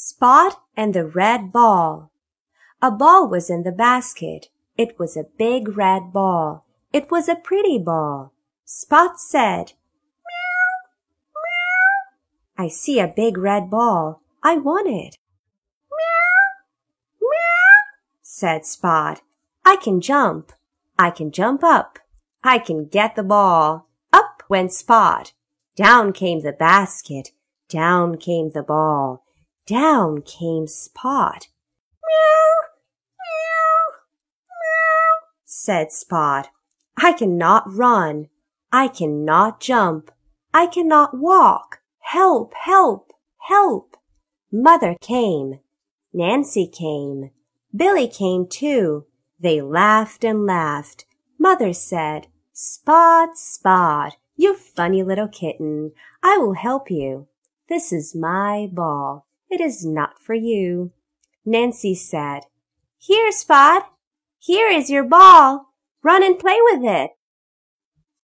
Spot and the Red Ball A ball was in the basket. It was a big red ball. It was a pretty ball. Spot said, Meow, meow. I see a big red ball. I want it. Meow, meow, said Spot. I can jump. I can jump up. I can get the ball. Up went Spot. Down came the basket. Down came the ball. Down came Spot. Meow, meow, meow, said Spot. I cannot run. I cannot jump. I cannot walk. Help, help, help. Mother came. Nancy came. Billy came too. They laughed and laughed. Mother said, Spot, Spot, you funny little kitten, I will help you. This is my ball. It is not for you. Nancy said, Here, Spot. Here is your ball. Run and play with it.